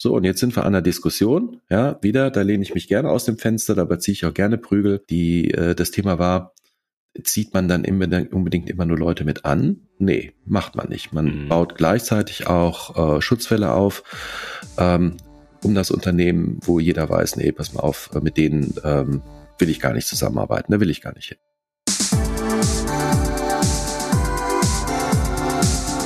So, und jetzt sind wir an der Diskussion. Ja, wieder, da lehne ich mich gerne aus dem Fenster, dabei ziehe ich auch gerne Prügel. Die, äh, das Thema war, zieht man dann immer, unbedingt immer nur Leute mit an? Nee, macht man nicht. Man mhm. baut gleichzeitig auch äh, Schutzfälle auf, ähm, um das Unternehmen, wo jeder weiß, nee, pass mal auf, mit denen ähm, will ich gar nicht zusammenarbeiten, da will ich gar nicht hin.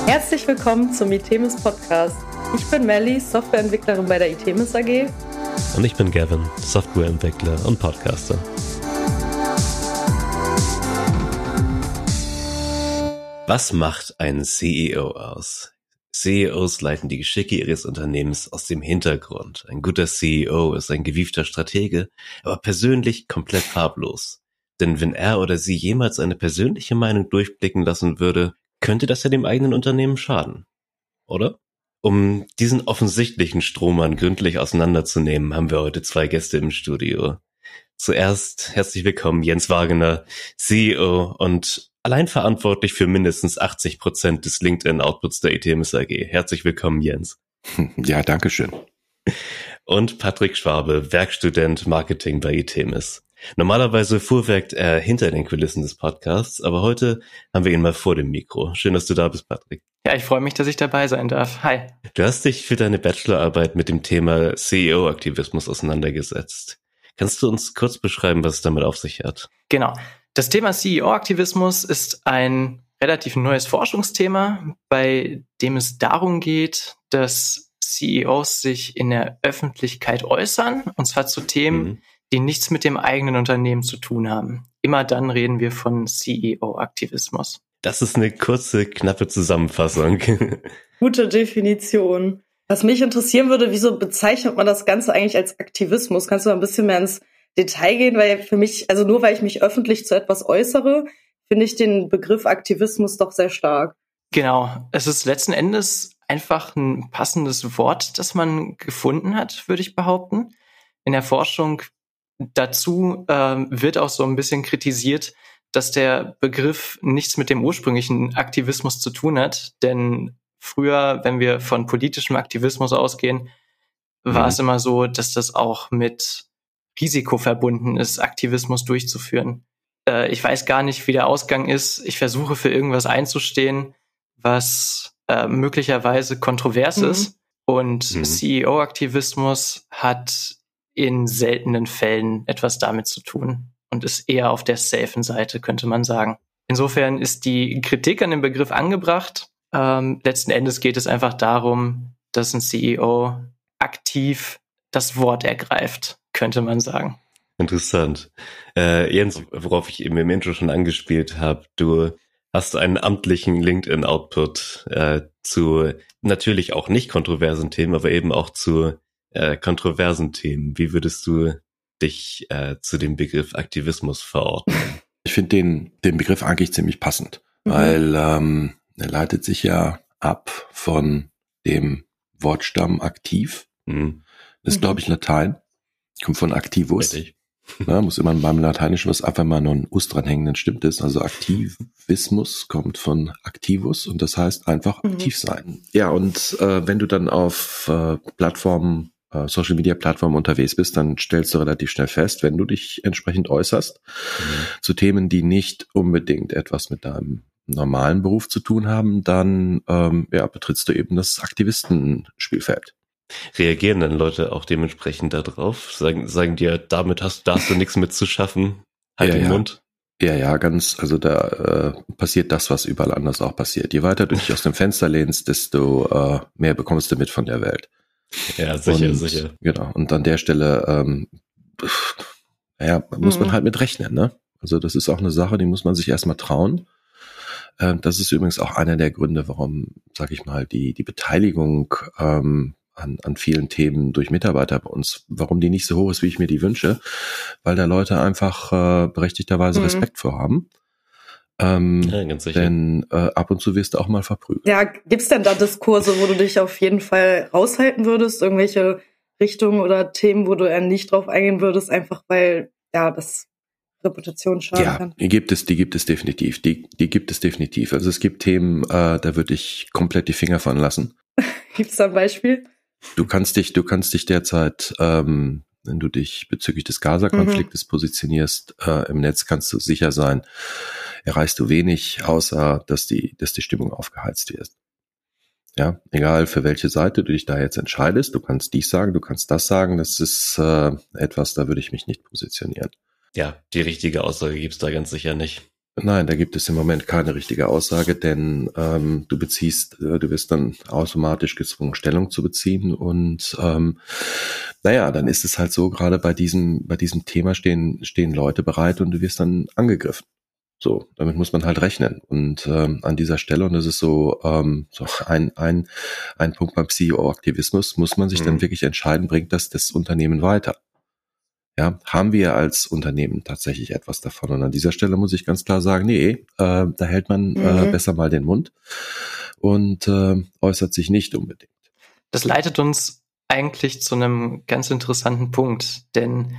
Herzlich willkommen zum Itemis Podcast. Ich bin Melly, Softwareentwicklerin bei der Itemis AG. Und ich bin Gavin, Softwareentwickler und Podcaster. Was macht einen CEO aus? CEOs leiten die Geschicke ihres Unternehmens aus dem Hintergrund. Ein guter CEO ist ein gewiefter Stratege, aber persönlich komplett farblos. Denn wenn er oder sie jemals eine persönliche Meinung durchblicken lassen würde, könnte das ja dem eigenen Unternehmen schaden. Oder? Um diesen offensichtlichen Strohmann gründlich auseinanderzunehmen, haben wir heute zwei Gäste im Studio. Zuerst herzlich willkommen Jens Wagener, CEO und allein verantwortlich für mindestens 80 Prozent des LinkedIn-Outputs der ETMS AG. Herzlich willkommen, Jens. Ja, danke schön. Und Patrick Schwabe, Werkstudent Marketing bei ETMS. Normalerweise fuhrwerkt er hinter den Kulissen des Podcasts, aber heute haben wir ihn mal vor dem Mikro. Schön, dass du da bist, Patrick. Ja, ich freue mich, dass ich dabei sein darf. Hi. Du hast dich für deine Bachelorarbeit mit dem Thema CEO-Aktivismus auseinandergesetzt. Kannst du uns kurz beschreiben, was es damit auf sich hat? Genau. Das Thema CEO-Aktivismus ist ein relativ neues Forschungsthema, bei dem es darum geht, dass CEOs sich in der Öffentlichkeit äußern, und zwar zu Themen, mhm die nichts mit dem eigenen Unternehmen zu tun haben. Immer dann reden wir von CEO-Aktivismus. Das ist eine kurze, knappe Zusammenfassung. Gute Definition. Was mich interessieren würde, wieso bezeichnet man das Ganze eigentlich als Aktivismus? Kannst du ein bisschen mehr ins Detail gehen? Weil für mich, also nur weil ich mich öffentlich zu etwas äußere, finde ich den Begriff Aktivismus doch sehr stark. Genau. Es ist letzten Endes einfach ein passendes Wort, das man gefunden hat, würde ich behaupten. In der Forschung Dazu ähm, wird auch so ein bisschen kritisiert, dass der Begriff nichts mit dem ursprünglichen Aktivismus zu tun hat. Denn früher, wenn wir von politischem Aktivismus ausgehen, war mhm. es immer so, dass das auch mit Risiko verbunden ist, Aktivismus durchzuführen. Äh, ich weiß gar nicht, wie der Ausgang ist. Ich versuche für irgendwas einzustehen, was äh, möglicherweise kontrovers mhm. ist. Und mhm. CEO-Aktivismus hat in seltenen Fällen etwas damit zu tun und ist eher auf der safen Seite, könnte man sagen. Insofern ist die Kritik an dem Begriff angebracht. Ähm, letzten Endes geht es einfach darum, dass ein CEO aktiv das Wort ergreift, könnte man sagen. Interessant. Äh, Jens, worauf ich eben im Intro schon angespielt habe, du hast einen amtlichen LinkedIn-Output äh, zu natürlich auch nicht kontroversen Themen, aber eben auch zu äh, kontroversen Themen. Wie würdest du dich äh, zu dem Begriff Aktivismus verorten? Ich finde den, den Begriff eigentlich ziemlich passend, mhm. weil ähm, er leitet sich ja ab von dem Wortstamm aktiv. Mhm. Das ist, glaube ich, Latein. Kommt von activus. Richtig. Ja, muss immer beim Lateinischen was einfach mal noch ein Us dranhängen, dann stimmt es. Also Aktivismus kommt von activus und das heißt einfach mhm. aktiv sein. Ja, und äh, wenn du dann auf äh, Plattformen äh, Social Media Plattform unterwegs bist, dann stellst du relativ schnell fest, wenn du dich entsprechend äußerst mhm. zu Themen, die nicht unbedingt etwas mit deinem normalen Beruf zu tun haben, dann ähm, ja, betrittst du eben das Aktivistenspielfeld. Reagieren dann Leute auch dementsprechend darauf? Sagen, sagen dir, damit hast, da hast du nichts mit zu schaffen? Halt ja, den ja. Mund. Ja, ja, ganz, also da äh, passiert das, was überall anders auch passiert. Je weiter du dich aus dem Fenster lehnst, desto äh, mehr bekommst du mit von der Welt. Ja, sicher, und, sicher. Genau. Und an der Stelle, ähm, naja, muss mhm. man halt mit rechnen, ne? Also das ist auch eine Sache, die muss man sich erstmal trauen. Ähm, das ist übrigens auch einer der Gründe, warum, sag ich mal, die, die Beteiligung ähm, an, an vielen Themen durch Mitarbeiter bei uns, warum die nicht so hoch ist, wie ich mir die wünsche, weil da Leute einfach äh, berechtigterweise mhm. Respekt vor haben. Ähm, ja, ganz sicher. Denn äh, ab und zu wirst du auch mal verprügelt. Ja, gibt's denn da Diskurse, wo du dich auf jeden Fall raushalten würdest? Irgendwelche Richtungen oder Themen, wo du eher nicht drauf eingehen würdest, einfach weil ja das Reputation schaden ja, kann? Ja, die gibt es, die gibt es definitiv. Die, die gibt es definitiv. Also es gibt Themen, äh, da würde ich komplett die Finger von lassen. gibt's da ein Beispiel? Du kannst dich, du kannst dich derzeit, ähm, wenn du dich bezüglich des Gaza-Konfliktes mhm. positionierst, äh, im Netz kannst du sicher sein, erreichst du wenig, außer dass die, dass die Stimmung aufgeheizt wird. Ja, egal für welche Seite du dich da jetzt entscheidest, du kannst dies sagen, du kannst das sagen, das ist äh, etwas, da würde ich mich nicht positionieren. Ja, die richtige Aussage gibt's da ganz sicher nicht. Nein, da gibt es im Moment keine richtige Aussage, denn ähm, du beziehst, äh, du wirst dann automatisch gezwungen, Stellung zu beziehen. Und ähm, naja, dann ist es halt so, gerade bei diesem, bei diesem Thema stehen, stehen Leute bereit und du wirst dann angegriffen. So, damit muss man halt rechnen. Und ähm, an dieser Stelle, und das ist so, ähm, so ein, ein, ein Punkt beim CEO-Aktivismus, muss man sich mhm. dann wirklich entscheiden, bringt das das Unternehmen weiter? Ja, haben wir als Unternehmen tatsächlich etwas davon? Und an dieser Stelle muss ich ganz klar sagen, nee, äh, da hält man äh, mhm. äh, besser mal den Mund und äh, äußert sich nicht unbedingt. Das leitet uns eigentlich zu einem ganz interessanten Punkt, denn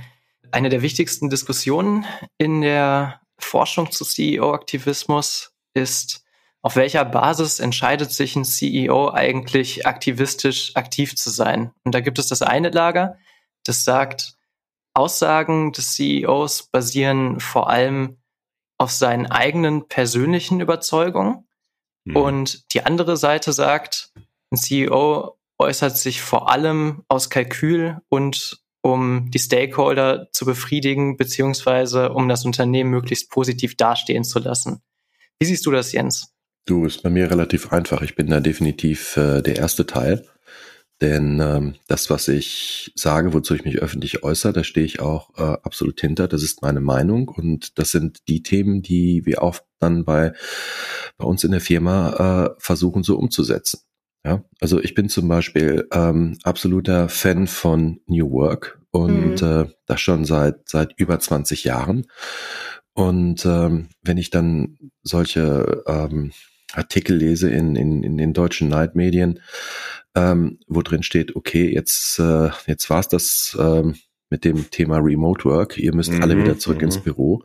eine der wichtigsten Diskussionen in der Forschung zu CEO-Aktivismus ist, auf welcher Basis entscheidet sich ein CEO eigentlich aktivistisch aktiv zu sein? Und da gibt es das eine Lager, das sagt, Aussagen des CEOs basieren vor allem auf seinen eigenen persönlichen Überzeugungen. Mhm. Und die andere Seite sagt, ein CEO äußert sich vor allem aus Kalkül und um die Stakeholder zu befriedigen, beziehungsweise um das Unternehmen möglichst positiv dastehen zu lassen. Wie siehst du das, Jens? Du, ist bei mir relativ einfach. Ich bin da definitiv äh, der erste Teil. Denn ähm, das, was ich sage, wozu ich mich öffentlich äußere, da stehe ich auch äh, absolut hinter. Das ist meine Meinung und das sind die Themen, die wir auch dann bei, bei uns in der Firma äh, versuchen so umzusetzen. Ja, also ich bin zum Beispiel ähm, absoluter Fan von New Work und mhm. äh, das schon seit seit über 20 Jahren. Und ähm, wenn ich dann solche ähm, Artikel lese in, in, in den deutschen Neidmedien, ähm, wo drin steht, okay, jetzt, äh, jetzt war's das ähm, mit dem Thema Remote Work, ihr müsst mhm, alle wieder zurück ins mhm. Büro,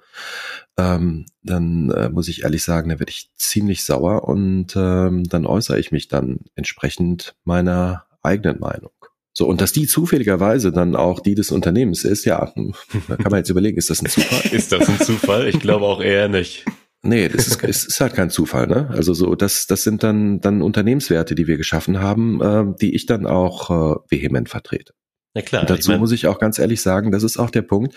ähm, dann äh, muss ich ehrlich sagen, da werde ich ziemlich sauer und ähm, dann äußere ich mich dann entsprechend meiner eigenen Meinung. So, und dass die zufälligerweise dann auch die des Unternehmens ist, ja, da kann man jetzt überlegen, ist das ein Zufall? ist das ein Zufall? Ich glaube auch eher nicht. Nee, das ist, es ist halt kein Zufall, ne? Also so, das, das sind dann, dann Unternehmenswerte, die wir geschaffen haben, äh, die ich dann auch äh, vehement vertrete. Ja klar. Und dazu ich mein, muss ich auch ganz ehrlich sagen, das ist auch der Punkt.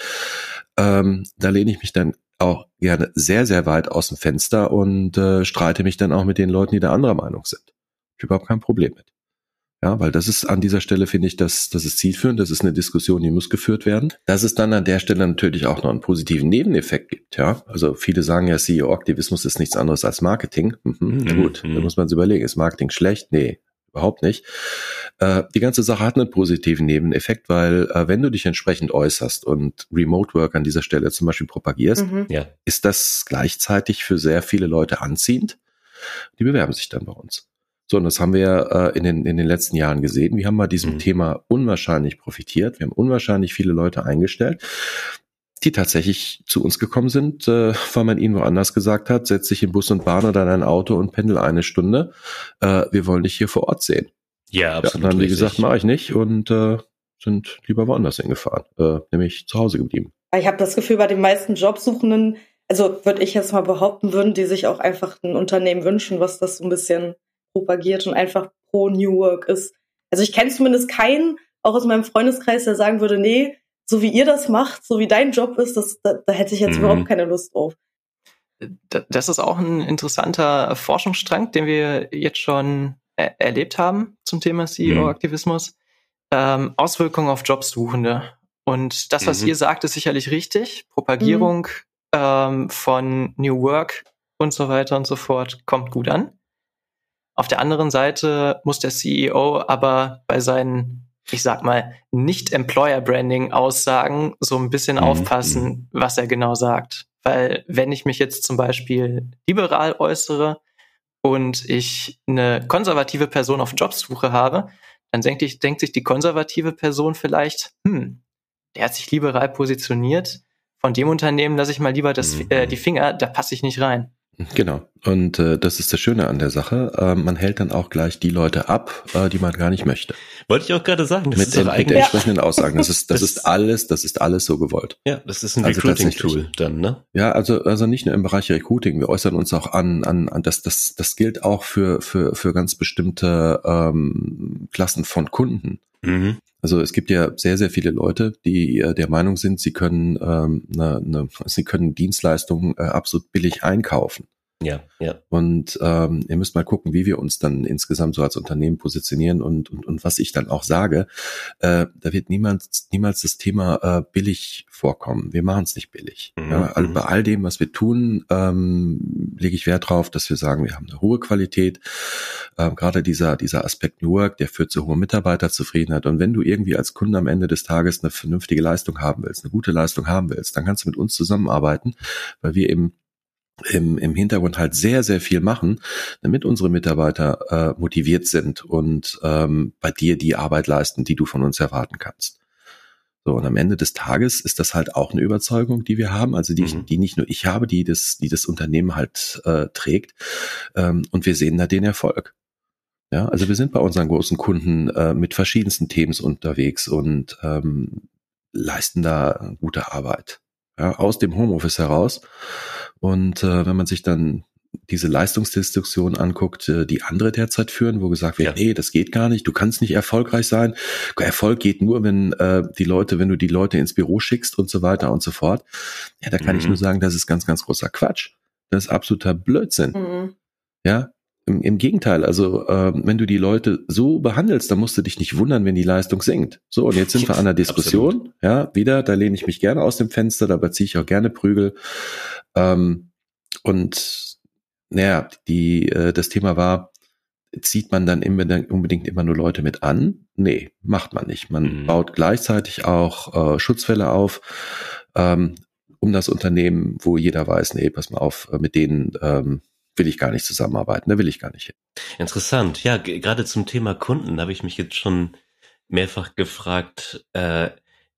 Ähm, da lehne ich mich dann auch gerne sehr, sehr weit aus dem Fenster und äh, streite mich dann auch mit den Leuten, die da anderer Meinung sind. Ich überhaupt kein Problem mit. Ja, weil das ist an dieser Stelle, finde ich, das, das ist zielführend, das ist eine Diskussion, die muss geführt werden. Dass es dann an der Stelle natürlich auch noch einen positiven Nebeneffekt gibt, ja. Also viele sagen ja, CEO-Aktivismus ist nichts anderes als Marketing. Mhm, mhm. Gut, mhm. da muss man sich überlegen, ist Marketing schlecht? Nee, überhaupt nicht. Äh, die ganze Sache hat einen positiven Nebeneffekt, weil äh, wenn du dich entsprechend äußerst und Remote Work an dieser Stelle zum Beispiel propagierst, mhm. ja. ist das gleichzeitig für sehr viele Leute anziehend. Die bewerben sich dann bei uns. So, und das haben wir äh, in, den, in den letzten Jahren gesehen. Wir haben bei diesem mhm. Thema unwahrscheinlich profitiert. Wir haben unwahrscheinlich viele Leute eingestellt, die tatsächlich zu uns gekommen sind, äh, weil man ihnen woanders gesagt hat, setz dich in Bus und Bahn oder in ein Auto und pendel eine Stunde. Äh, wir wollen dich hier vor Ort sehen. Ja, absolut. Ja, dann haben die gesagt, mache ich nicht und äh, sind lieber woanders hingefahren, äh, nämlich zu Hause geblieben. Ich habe das Gefühl, bei den meisten Jobsuchenden, also würde ich jetzt mal behaupten, würden die sich auch einfach ein Unternehmen wünschen, was das so ein bisschen propagiert und einfach pro New Work ist. Also ich kenne zumindest keinen, auch aus meinem Freundeskreis, der sagen würde, nee, so wie ihr das macht, so wie dein Job ist, das, da, da hätte ich jetzt mhm. überhaupt keine Lust drauf. Das ist auch ein interessanter Forschungsstrang, den wir jetzt schon er erlebt haben zum Thema CEO-Aktivismus. Mhm. Ähm, Auswirkungen auf Jobsuchende. Und das, was mhm. ihr sagt, ist sicherlich richtig. Propagierung mhm. ähm, von New Work und so weiter und so fort kommt gut an. Auf der anderen Seite muss der CEO aber bei seinen, ich sag mal, nicht Employer Branding Aussagen so ein bisschen mhm. aufpassen, mhm. was er genau sagt. Weil wenn ich mich jetzt zum Beispiel liberal äußere und ich eine konservative Person auf Jobsuche habe, dann denkt, ich, denkt sich die konservative Person vielleicht, hm, der hat sich liberal positioniert. Von dem Unternehmen lasse ich mal lieber das, mhm. äh, die Finger, da passe ich nicht rein. Genau. Und äh, das ist das Schöne an der Sache. Äh, man hält dann auch gleich die Leute ab, äh, die man gar nicht möchte. Wollte ich auch gerade sagen. Das mit, ist den, mit den entsprechenden. Aussagen. Das ist, das, das, ist alles, das ist alles so gewollt. Ja, das ist ein also Recruiting-Tool dann, ne? Ja, also, also nicht nur im Bereich Recruiting. Wir äußern uns auch an, an, an das, das, das gilt auch für, für, für ganz bestimmte ähm, Klassen von Kunden. Mhm. Also es gibt ja sehr, sehr viele Leute, die äh, der Meinung sind, sie können, ähm, ne, ne, sie können Dienstleistungen äh, absolut billig einkaufen. Ja, ja. Und ähm, ihr müsst mal gucken, wie wir uns dann insgesamt so als Unternehmen positionieren und, und, und was ich dann auch sage. Äh, da wird niemals, niemals das Thema äh, billig vorkommen. Wir machen es nicht billig. Mhm. Ja, also bei all dem, was wir tun, ähm, lege ich Wert drauf, dass wir sagen, wir haben eine hohe Qualität. Ähm, Gerade dieser, dieser Aspekt New Work, der führt zu hoher Mitarbeiterzufriedenheit. Und wenn du irgendwie als Kunde am Ende des Tages eine vernünftige Leistung haben willst, eine gute Leistung haben willst, dann kannst du mit uns zusammenarbeiten, weil wir eben im, im Hintergrund halt sehr, sehr viel machen, damit unsere Mitarbeiter äh, motiviert sind und ähm, bei dir die Arbeit leisten, die du von uns erwarten kannst. So, und am Ende des Tages ist das halt auch eine Überzeugung, die wir haben, also die, mhm. die nicht nur ich habe, die das, die das Unternehmen halt äh, trägt. Ähm, und wir sehen da den Erfolg. Ja, also wir sind bei unseren großen Kunden äh, mit verschiedensten Themen unterwegs und ähm, leisten da gute Arbeit. Ja, aus dem Homeoffice heraus. Und äh, wenn man sich dann diese Leistungsdiskussion anguckt, äh, die andere derzeit führen, wo gesagt wird, ja. nee, das geht gar nicht, du kannst nicht erfolgreich sein. Erfolg geht nur, wenn äh, die Leute, wenn du die Leute ins Büro schickst und so weiter und so fort. Ja, da kann mhm. ich nur sagen, das ist ganz, ganz großer Quatsch. Das ist absoluter Blödsinn. Mhm. Ja, im, Im Gegenteil, also äh, wenn du die Leute so behandelst, dann musst du dich nicht wundern, wenn die Leistung sinkt. So, und jetzt sind wir an der Diskussion. Absolut. Ja, wieder, da lehne ich mich gerne aus dem Fenster, dabei ziehe ich auch gerne Prügel. Ähm, und naja, die, äh, das Thema war, zieht man dann immer, unbedingt immer nur Leute mit an? Nee, macht man nicht. Man mhm. baut gleichzeitig auch äh, Schutzfälle auf, ähm, um das Unternehmen, wo jeder weiß, nee, pass mal auf, äh, mit denen ähm, will ich gar nicht zusammenarbeiten, da will ich gar nicht hin. Interessant. Ja, gerade zum Thema Kunden habe ich mich jetzt schon mehrfach gefragt, äh,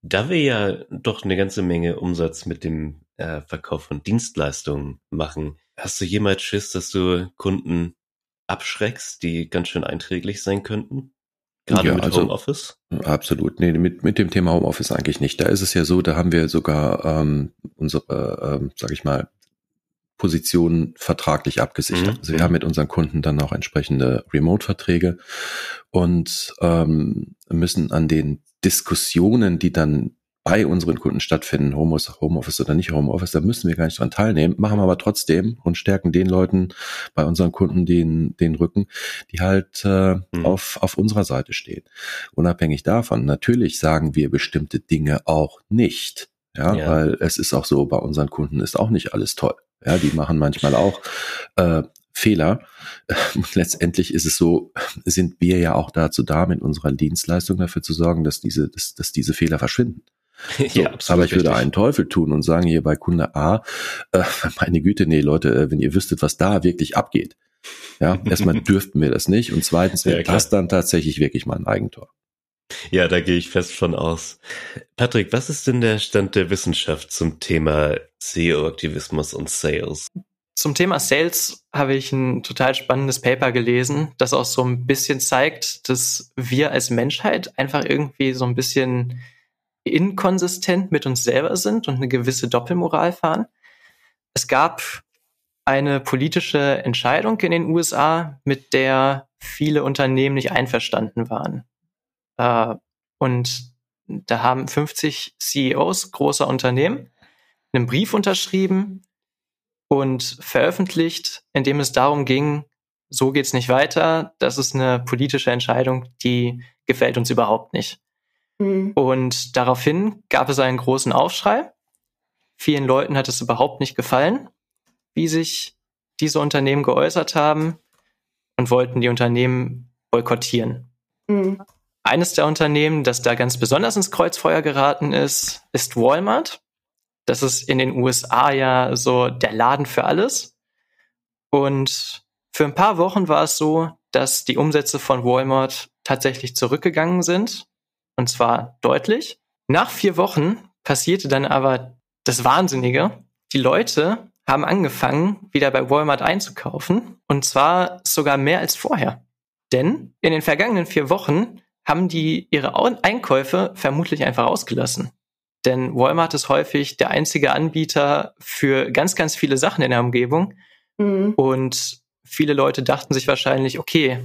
da wir ja doch eine ganze Menge Umsatz mit dem äh, Verkauf von Dienstleistungen machen, hast du jemals Schiss, dass du Kunden abschreckst, die ganz schön einträglich sein könnten? Gerade ja, mit also, Homeoffice? Absolut. Nee, mit, mit dem Thema Homeoffice eigentlich nicht. Da ist es ja so, da haben wir sogar ähm, unsere, ähm, sag ich mal, Positionen vertraglich abgesichert. Mhm. Also wir haben mit unseren Kunden dann auch entsprechende Remote-Verträge und ähm, müssen an den Diskussionen, die dann bei unseren Kunden stattfinden, Homeoffice oder nicht Homeoffice, da müssen wir gar nicht dran teilnehmen, machen wir aber trotzdem und stärken den Leuten bei unseren Kunden den, den Rücken, die halt äh, mhm. auf, auf unserer Seite stehen. Unabhängig davon, natürlich sagen wir bestimmte Dinge auch nicht. Ja, ja, weil es ist auch so, bei unseren Kunden ist auch nicht alles toll. Ja, die machen manchmal auch äh, Fehler. Und letztendlich ist es so, sind wir ja auch dazu da, mit unserer Dienstleistung dafür zu sorgen, dass diese, dass, dass diese Fehler verschwinden. So, ja, aber ich würde einen Teufel tun und sagen hier bei Kunde A, äh, meine Güte, nee, Leute, äh, wenn ihr wüsstet, was da wirklich abgeht. Ja, erstmal dürften wir das nicht und zweitens wäre ja, das dann tatsächlich wirklich mein Eigentor. Ja, da gehe ich fest von aus. Patrick, was ist denn der Stand der Wissenschaft zum Thema SEO-Aktivismus und Sales? Zum Thema Sales habe ich ein total spannendes Paper gelesen, das auch so ein bisschen zeigt, dass wir als Menschheit einfach irgendwie so ein bisschen inkonsistent mit uns selber sind und eine gewisse Doppelmoral fahren. Es gab eine politische Entscheidung in den USA, mit der viele Unternehmen nicht einverstanden waren. Äh, und da haben 50 CEOs großer Unternehmen einen Brief unterschrieben und veröffentlicht, in dem es darum ging, so geht's nicht weiter, das ist eine politische Entscheidung, die gefällt uns überhaupt nicht. Mhm. Und daraufhin gab es einen großen Aufschrei. Vielen Leuten hat es überhaupt nicht gefallen, wie sich diese Unternehmen geäußert haben und wollten die Unternehmen boykottieren. Mhm. Eines der Unternehmen, das da ganz besonders ins Kreuzfeuer geraten ist, ist Walmart. Das ist in den USA ja so der Laden für alles. Und für ein paar Wochen war es so, dass die Umsätze von Walmart tatsächlich zurückgegangen sind. Und zwar deutlich. Nach vier Wochen passierte dann aber das Wahnsinnige. Die Leute haben angefangen, wieder bei Walmart einzukaufen. Und zwar sogar mehr als vorher. Denn in den vergangenen vier Wochen haben die ihre Einkäufe vermutlich einfach ausgelassen. Denn Walmart ist häufig der einzige Anbieter für ganz, ganz viele Sachen in der Umgebung. Mhm. Und viele Leute dachten sich wahrscheinlich, okay,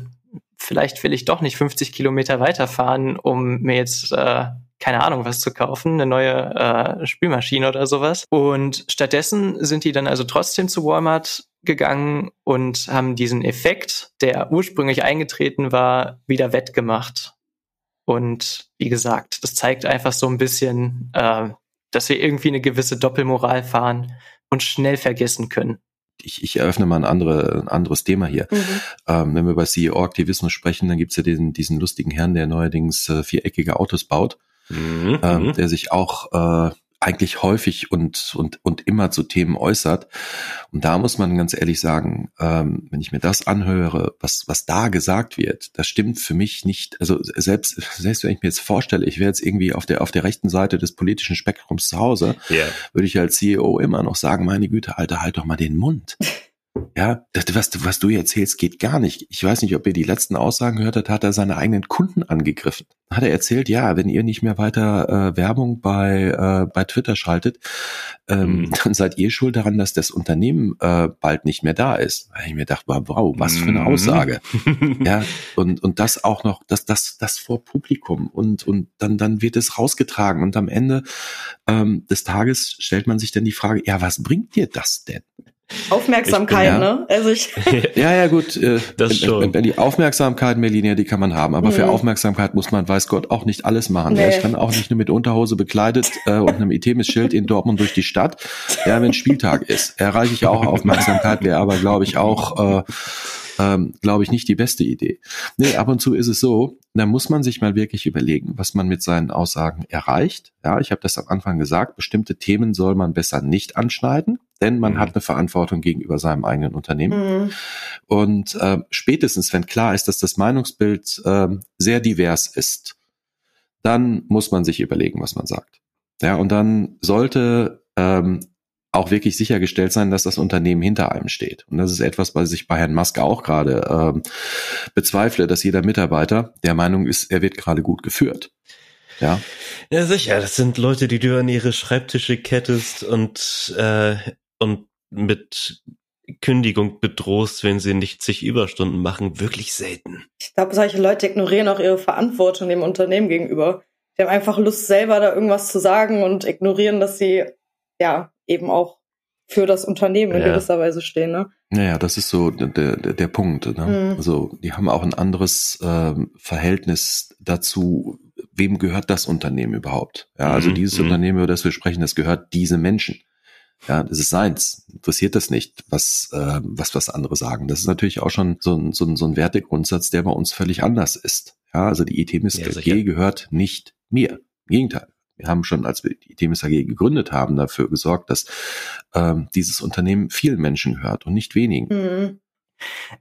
vielleicht will ich doch nicht 50 Kilometer weiterfahren, um mir jetzt, äh, keine Ahnung, was zu kaufen, eine neue äh, Spülmaschine oder sowas. Und stattdessen sind die dann also trotzdem zu Walmart gegangen und haben diesen Effekt, der ursprünglich eingetreten war, wieder wettgemacht. Und wie gesagt, das zeigt einfach so ein bisschen, äh, dass wir irgendwie eine gewisse Doppelmoral fahren und schnell vergessen können. Ich, ich eröffne mal ein, andere, ein anderes Thema hier. Mhm. Ähm, wenn wir über CEO-Aktivismus sprechen, dann gibt's ja diesen, diesen lustigen Herrn, der neuerdings äh, viereckige Autos baut, mhm. ähm, mhm. der sich auch äh, eigentlich häufig und, und, und immer zu Themen äußert. Und da muss man ganz ehrlich sagen, ähm, wenn ich mir das anhöre, was, was da gesagt wird, das stimmt für mich nicht. Also selbst, selbst wenn ich mir jetzt vorstelle, ich wäre jetzt irgendwie auf der, auf der rechten Seite des politischen Spektrums zu Hause, yeah. würde ich als CEO immer noch sagen, meine Güte, Alter, halt doch mal den Mund. Ja, das, was, was du erzählst, geht gar nicht. Ich weiß nicht, ob ihr die letzten Aussagen gehört habt, hat er seine eigenen Kunden angegriffen. Hat er erzählt, ja, wenn ihr nicht mehr weiter äh, Werbung bei, äh, bei Twitter schaltet, ähm, mhm. dann seid ihr schuld daran, dass das Unternehmen äh, bald nicht mehr da ist. Weil ich mir dachte, wow, was für eine mhm. Aussage. ja, und, und das auch noch, das, das, das vor Publikum und, und dann, dann wird es rausgetragen und am Ende ähm, des Tages stellt man sich dann die Frage, ja, was bringt dir das denn? Aufmerksamkeit, bin, ja, ne? Also ich ja, ja, gut. Äh, das schon. Wenn, die Aufmerksamkeit, Melina, die kann man haben. Aber mhm. für Aufmerksamkeit muss man, weiß Gott, auch nicht alles machen. Nee. Ja, ich kann auch nicht nur mit Unterhose bekleidet äh, und einem Itemis-Schild in Dortmund durch die Stadt. Ja, wenn Spieltag ist, erreiche ich auch Aufmerksamkeit, wäre aber, glaube ich, auch äh, ähm, glaube ich, nicht die beste Idee. Nee, ab und zu ist es so, da muss man sich mal wirklich überlegen, was man mit seinen Aussagen erreicht. Ja, ich habe das am Anfang gesagt, bestimmte Themen soll man besser nicht anschneiden, denn man mhm. hat eine Verantwortung gegenüber seinem eigenen Unternehmen. Mhm. Und äh, spätestens, wenn klar ist, dass das Meinungsbild äh, sehr divers ist, dann muss man sich überlegen, was man sagt. Ja, und dann sollte ähm, auch wirklich sichergestellt sein, dass das Unternehmen hinter einem steht. Und das ist etwas, was ich bei Herrn Musk auch gerade ähm, bezweifle, dass jeder Mitarbeiter der Meinung ist, er wird gerade gut geführt. Ja. Ja, sicher. Das sind Leute, die du an ihre Schreibtische kettest und, äh, und mit Kündigung bedrohst, wenn sie nicht zig Überstunden machen, wirklich selten. Ich glaube, solche Leute ignorieren auch ihre Verantwortung dem Unternehmen gegenüber. Die haben einfach Lust, selber da irgendwas zu sagen und ignorieren, dass sie ja eben auch für das Unternehmen in gewisser Weise stehen. Ne? Naja, das ist so der, der, der Punkt. Ne? Mhm. Also die haben auch ein anderes ähm, Verhältnis dazu, wem gehört das Unternehmen überhaupt? Ja, also mhm. dieses mhm. Unternehmen, über das wir sprechen, das gehört diese Menschen. Ja, das ist seins. Interessiert das nicht, was, äh, was, was andere sagen. Das ist natürlich auch schon so ein, so ein, so ein Wertegrundsatz, der bei uns völlig anders ist. Ja, also die ITMIS ja, gehört nicht mir. Im Gegenteil. Wir haben schon, als wir die Themis AG gegründet haben, dafür gesorgt, dass ähm, dieses Unternehmen vielen Menschen gehört und nicht wenigen. Mhm.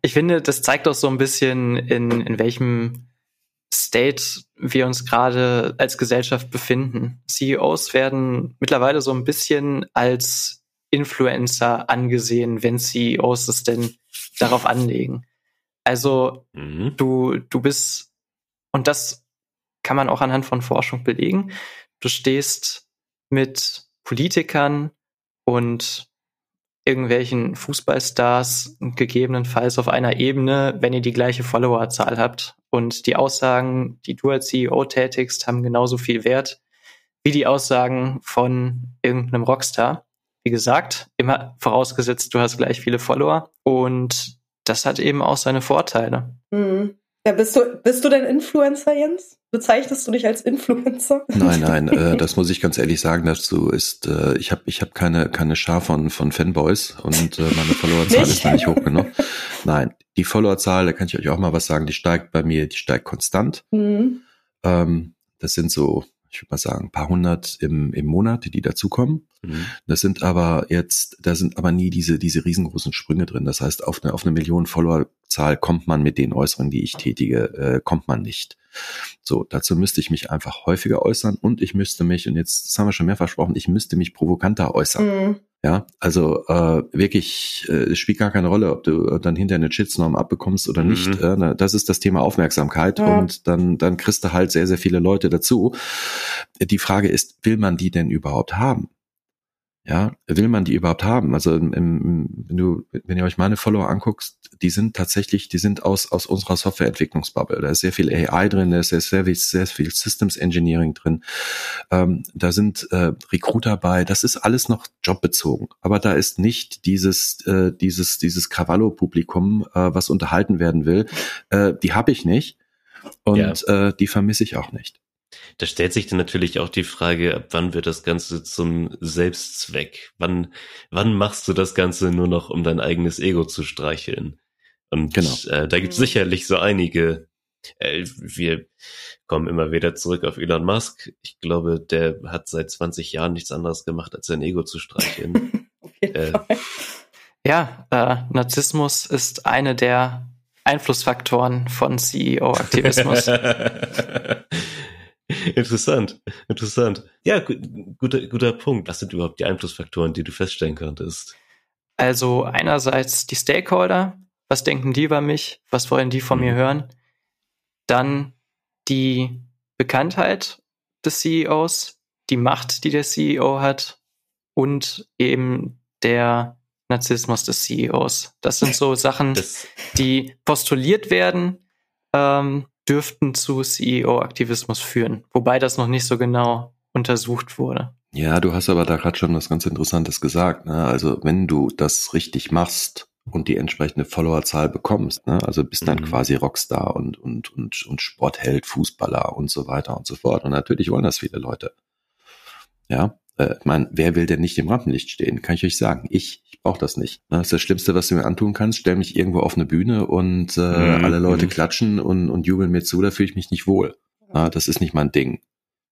Ich finde, das zeigt auch so ein bisschen, in, in welchem State wir uns gerade als Gesellschaft befinden. CEOs werden mittlerweile so ein bisschen als Influencer angesehen, wenn CEOs es denn darauf anlegen. Also mhm. du, du bist, und das kann man auch anhand von Forschung belegen, du stehst mit Politikern und irgendwelchen Fußballstars gegebenenfalls auf einer Ebene, wenn ihr die gleiche Followerzahl habt. Und die Aussagen, die du als CEO tätigst, haben genauso viel Wert wie die Aussagen von irgendeinem Rockstar. Wie gesagt, immer vorausgesetzt, du hast gleich viele Follower. Und das hat eben auch seine Vorteile. Mhm. Ja, bist du, bist du denn Influencer, Jens? Bezeichnest du dich als Influencer? Nein, nein, äh, das muss ich ganz ehrlich sagen dazu ist, äh, ich habe ich hab keine, keine Schar von, von Fanboys und äh, meine Followerzahl ist da nicht hoch genug. Nein, die Followerzahl, da kann ich euch auch mal was sagen, die steigt bei mir, die steigt konstant. Mhm. Ähm, das sind so ich würde mal sagen, ein paar hundert im, im Monat, die dazukommen. Mhm. Das sind aber jetzt, da sind aber nie diese, diese riesengroßen Sprünge drin. Das heißt, auf eine, auf eine Million Followerzahl kommt man mit den Äußerungen, die ich tätige, äh, kommt man nicht. So, dazu müsste ich mich einfach häufiger äußern und ich müsste mich, und jetzt das haben wir schon mehr versprochen, ich müsste mich provokanter äußern. Mhm. Ja, also äh, wirklich, äh, es spielt gar keine Rolle, ob du dann hinter eine Shitstorm abbekommst oder nicht. Mhm. Äh, das ist das Thema Aufmerksamkeit ja. und dann, dann kriegst du halt sehr, sehr viele Leute dazu. Die Frage ist, will man die denn überhaupt haben? Ja, will man die überhaupt haben? Also im, im, wenn du, wenn ihr euch meine Follower anguckst, die sind tatsächlich, die sind aus aus unserer Softwareentwicklungsbubble. Da ist sehr viel AI drin, da ist sehr sehr viel, sehr viel Systems Engineering drin. Ähm, da sind äh, Recruiter bei. Das ist alles noch jobbezogen, aber da ist nicht dieses äh, dieses dieses Cavallo-Publikum, äh, was unterhalten werden will. Äh, die habe ich nicht und ja. äh, die vermisse ich auch nicht. Da stellt sich dann natürlich auch die Frage, ab wann wird das Ganze zum Selbstzweck? Wann, wann machst du das Ganze nur noch, um dein eigenes Ego zu streicheln? Und genau. äh, da gibt es sicherlich so einige. Äh, wir kommen immer wieder zurück auf Elon Musk. Ich glaube, der hat seit 20 Jahren nichts anderes gemacht, als sein Ego zu streicheln. äh, ja, äh, Narzissmus ist eine der Einflussfaktoren von CEO-Aktivismus. interessant, interessant. Ja, guter, guter Punkt. Was sind überhaupt die Einflussfaktoren, die du feststellen konntest? Also einerseits die Stakeholder. Was denken die über mich? Was wollen die von mhm. mir hören? Dann die Bekanntheit des CEOs, die Macht, die der CEO hat und eben der Narzissmus des CEOs. Das sind so Sachen, das die postuliert werden, ähm, dürften zu CEO-Aktivismus führen, wobei das noch nicht so genau untersucht wurde. Ja, du hast aber da gerade schon was ganz Interessantes gesagt. Ne? Also wenn du das richtig machst und die entsprechende Followerzahl bekommst, ne? also bist dann mhm. quasi Rockstar und, und, und, und Sportheld, Fußballer und so weiter und so fort. Und natürlich wollen das viele Leute. Ja, äh, man, wer will denn nicht im Rampenlicht stehen? Kann ich euch sagen. Ich, ich brauche das nicht. Das ist das Schlimmste, was du mir antun kannst. Stell mich irgendwo auf eine Bühne und äh, mhm. alle Leute mhm. klatschen und, und jubeln mir zu, da fühle ich mich nicht wohl. Ja, das ist nicht mein Ding.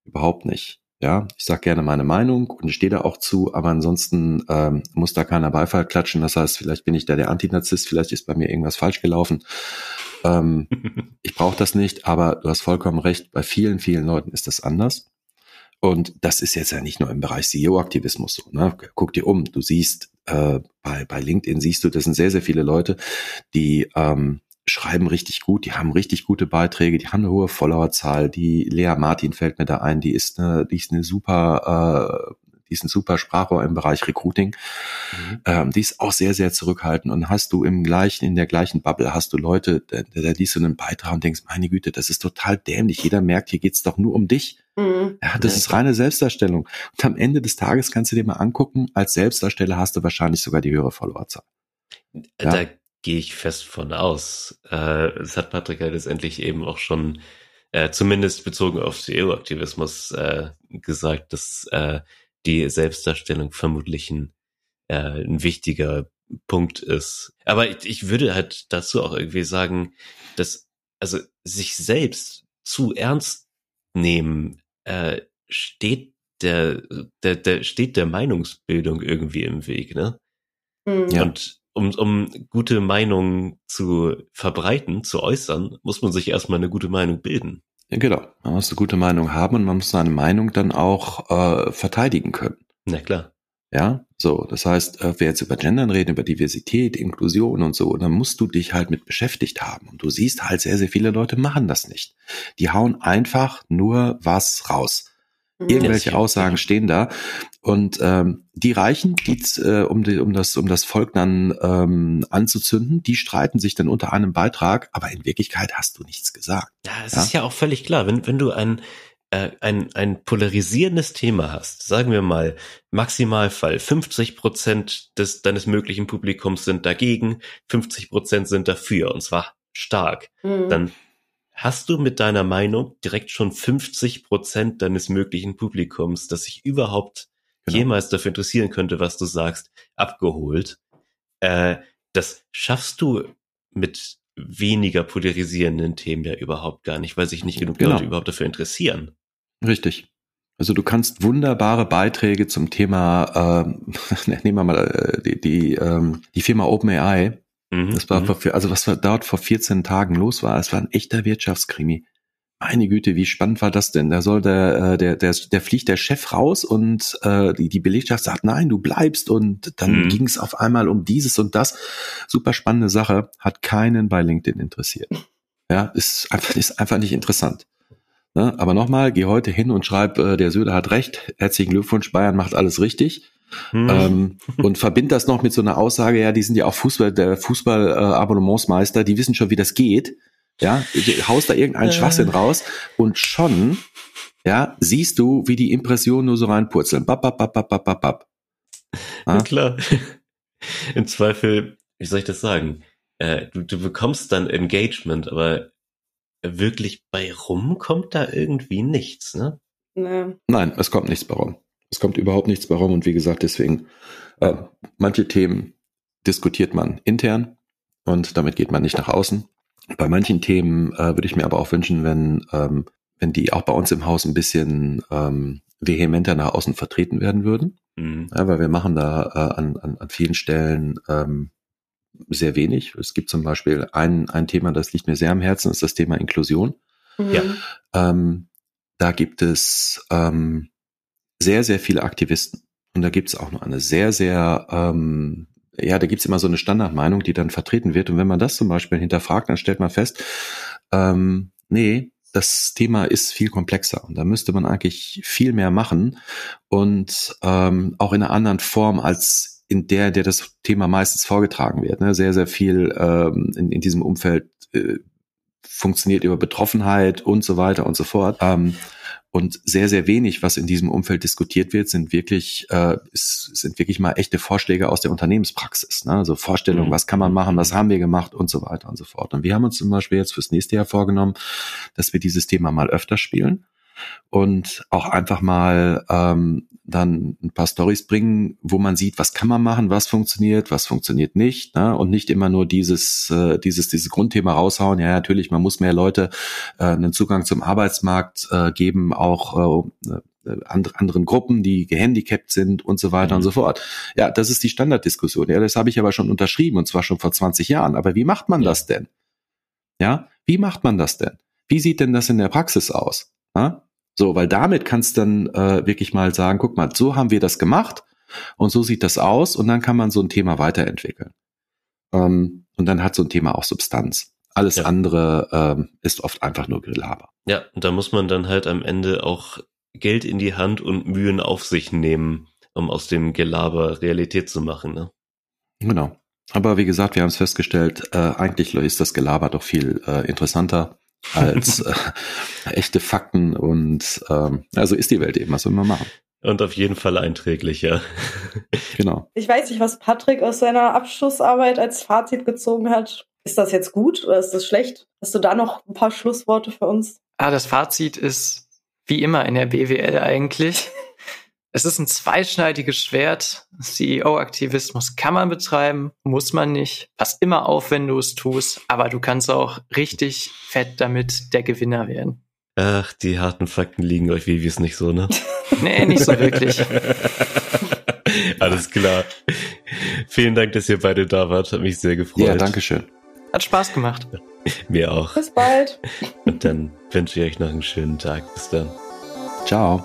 Überhaupt nicht. Ja, ich sag gerne meine Meinung und stehe da auch zu, aber ansonsten ähm, muss da keiner Beifall klatschen. Das heißt, vielleicht bin ich da der Antinazist, vielleicht ist bei mir irgendwas falsch gelaufen. Ähm, ich brauche das nicht, aber du hast vollkommen recht, bei vielen, vielen Leuten ist das anders. Und das ist jetzt ja nicht nur im Bereich CEO-Aktivismus so. Ne? Guck dir um, du siehst äh, bei, bei LinkedIn siehst du, das sind sehr, sehr viele Leute, die ähm, schreiben richtig gut, die haben richtig gute Beiträge, die haben eine hohe Followerzahl. Die Lea Martin fällt mir da ein, die ist eine, die ist eine super äh, die ist ein super Sprachrohr im Bereich Recruiting. Mhm. Ähm, die ist auch sehr, sehr zurückhaltend. Und hast du im gleichen, in der gleichen Bubble, hast du Leute, da, da liest du einen Beitrag und denkst, meine Güte, das ist total dämlich. Jeder merkt, hier geht's doch nur um dich. Mhm. Ja, das ja. ist reine Selbstdarstellung. Und am Ende des Tages kannst du dir mal angucken, als Selbstdarsteller hast du wahrscheinlich sogar die höhere Followerzahl. Ja? Da gehe ich fest von aus. Äh, das hat Patrick ja letztendlich eben auch schon äh, zumindest bezogen auf CEO-Aktivismus äh, gesagt, dass äh, die Selbstdarstellung vermutlich ein, äh, ein wichtiger Punkt ist. Aber ich, ich würde halt dazu auch irgendwie sagen, dass also sich selbst zu ernst nehmen äh, steht der, der, der steht der Meinungsbildung irgendwie im Weg, ne? Mhm. Ja. Und um, um gute Meinungen zu verbreiten, zu äußern, muss man sich erstmal eine gute Meinung bilden. Ja, genau. Man muss eine gute Meinung haben und man muss seine Meinung dann auch äh, verteidigen können. Na klar. Ja, so, das heißt, äh, wir jetzt über Gendern reden, über Diversität, Inklusion und so, dann musst du dich halt mit beschäftigt haben. Und du siehst halt, sehr, sehr viele Leute machen das nicht. Die hauen einfach nur was raus. Mhm. Irgendwelche Aussagen stehen da und ähm, die reichen, die, äh, um, die, um, das, um das Volk dann ähm, anzuzünden, die streiten sich dann unter einem Beitrag, aber in Wirklichkeit hast du nichts gesagt. Ja, es ja? ist ja auch völlig klar, wenn, wenn du ein, äh, ein, ein polarisierendes Thema hast, sagen wir mal Maximalfall, 50 Prozent des, deines möglichen Publikums sind dagegen, 50 Prozent sind dafür und zwar stark, mhm. dann hast du mit deiner Meinung direkt schon 50 Prozent deines möglichen Publikums, das sich überhaupt genau. jemals dafür interessieren könnte, was du sagst, abgeholt. Äh, das schaffst du mit weniger polarisierenden Themen ja überhaupt gar nicht, weil sich nicht genug genau. Leute überhaupt dafür interessieren. Richtig. Also du kannst wunderbare Beiträge zum Thema, ähm, nehmen wir mal äh, die, die, ähm, die Firma OpenAI. Mhm, das war mhm. vor, also was dort vor 14 Tagen los war, es war ein echter Wirtschaftskrimi. Meine Güte, wie spannend war das denn? Da soll der, äh, der, der, der fliegt der Chef raus und äh, die, die Belegschaft sagt, nein, du bleibst. Und dann mhm. ging es auf einmal um dieses und das. Super spannende Sache, hat keinen bei LinkedIn interessiert. Ja, ist einfach, ist einfach nicht interessant. Ne? Aber nochmal, geh heute hin und schreib, äh, der Söder hat recht, herzlichen Glückwunsch, Bayern macht alles richtig. Hm. Ähm, und verbind das noch mit so einer Aussage, ja, die sind ja auch Fußball, der Fußball-Abonnementsmeister, äh, die wissen schon, wie das geht. Ja, haust da irgendeinen äh. Schwachsinn raus und schon, ja, siehst du, wie die Impressionen nur so reinpurzeln. Bap, bap, bap, bap, bap, bap. Ja? klar. Im Zweifel, wie soll ich das sagen? Äh, du, du bekommst dann Engagement, aber wirklich bei rum kommt da irgendwie nichts, ne? Nee. Nein, es kommt nichts bei rum. Es kommt überhaupt nichts bei rum und wie gesagt, deswegen, äh, manche Themen diskutiert man intern und damit geht man nicht nach außen. Bei manchen Themen äh, würde ich mir aber auch wünschen, wenn, ähm, wenn die auch bei uns im Haus ein bisschen ähm, vehementer nach außen vertreten werden würden. Mhm. Ja, weil wir machen da äh, an, an, an vielen Stellen ähm, sehr wenig. Es gibt zum Beispiel ein, ein Thema, das liegt mir sehr am Herzen, ist das Thema Inklusion. Mhm. Ja. Ähm, da gibt es ähm, sehr, sehr viele Aktivisten. Und da gibt es auch noch eine sehr, sehr, ähm, ja, da gibt es immer so eine Standardmeinung, die dann vertreten wird. Und wenn man das zum Beispiel hinterfragt, dann stellt man fest, ähm, nee, das Thema ist viel komplexer und da müsste man eigentlich viel mehr machen und ähm, auch in einer anderen Form als in der, der das Thema meistens vorgetragen wird. Ne? Sehr, sehr viel ähm, in, in diesem Umfeld äh, funktioniert über Betroffenheit und so weiter und so fort. Ähm, und sehr, sehr wenig, was in diesem Umfeld diskutiert wird, sind wirklich, äh, ist, sind wirklich mal echte Vorschläge aus der Unternehmenspraxis. Ne? Also Vorstellungen, mhm. was kann man machen, was haben wir gemacht und so weiter und so fort. Und wir haben uns zum Beispiel jetzt fürs nächste Jahr vorgenommen, dass wir dieses Thema mal öfter spielen und auch einfach mal ähm, dann ein paar Stories bringen, wo man sieht, was kann man machen, was funktioniert, was funktioniert nicht, ne? und nicht immer nur dieses äh, dieses dieses Grundthema raushauen. Ja, natürlich, man muss mehr Leute äh, einen Zugang zum Arbeitsmarkt äh, geben, auch äh, äh anderen Gruppen, die gehandicapt sind und so weiter mhm. und so fort. Ja, das ist die Standarddiskussion. Ja, das habe ich aber schon unterschrieben und zwar schon vor 20 Jahren. Aber wie macht man das denn? Ja, wie macht man das denn? Wie sieht denn das in der Praxis aus? Ja? So, weil damit kannst du dann äh, wirklich mal sagen, guck mal, so haben wir das gemacht und so sieht das aus und dann kann man so ein Thema weiterentwickeln. Ähm, und dann hat so ein Thema auch Substanz. Alles ja. andere ähm, ist oft einfach nur Gelaber. Ja, und da muss man dann halt am Ende auch Geld in die Hand und Mühen auf sich nehmen, um aus dem Gelaber Realität zu machen. Ne? Genau. Aber wie gesagt, wir haben es festgestellt, äh, eigentlich ist das Gelaber doch viel äh, interessanter als äh, echte Fakten und ähm, also ist die Welt eben, was soll man machen? Und auf jeden Fall einträglich, ja. genau. Ich weiß nicht, was Patrick aus seiner Abschlussarbeit als Fazit gezogen hat. Ist das jetzt gut oder ist das schlecht? Hast du da noch ein paar Schlussworte für uns? Ah, das Fazit ist wie immer in der BWL eigentlich. Es ist ein zweischneidiges Schwert. CEO-Aktivismus kann man betreiben, muss man nicht. Pass immer auf, wenn du es tust, aber du kannst auch richtig fett damit der Gewinner werden. Ach, die harten Fakten liegen euch wie es nicht so, ne? nee, nicht so wirklich. Alles klar. Vielen Dank, dass ihr beide da wart. Hat mich sehr gefreut. Ja, danke schön. Hat Spaß gemacht. Mir auch. Bis bald. Und dann wünsche ich euch noch einen schönen Tag. Bis dann. Ciao.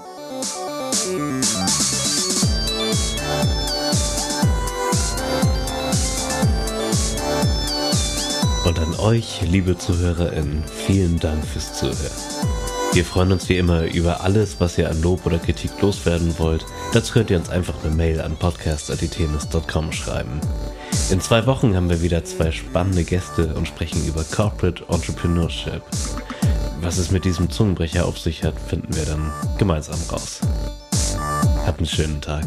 Und an euch, liebe ZuhörerInnen, vielen Dank fürs Zuhören. Wir freuen uns wie immer über alles, was ihr an Lob oder Kritik loswerden wollt. Dazu könnt ihr uns einfach eine Mail an podcast.itemis.com schreiben. In zwei Wochen haben wir wieder zwei spannende Gäste und sprechen über Corporate Entrepreneurship. Was es mit diesem Zungenbrecher auf sich hat, finden wir dann gemeinsam raus. Habt einen schönen Tag.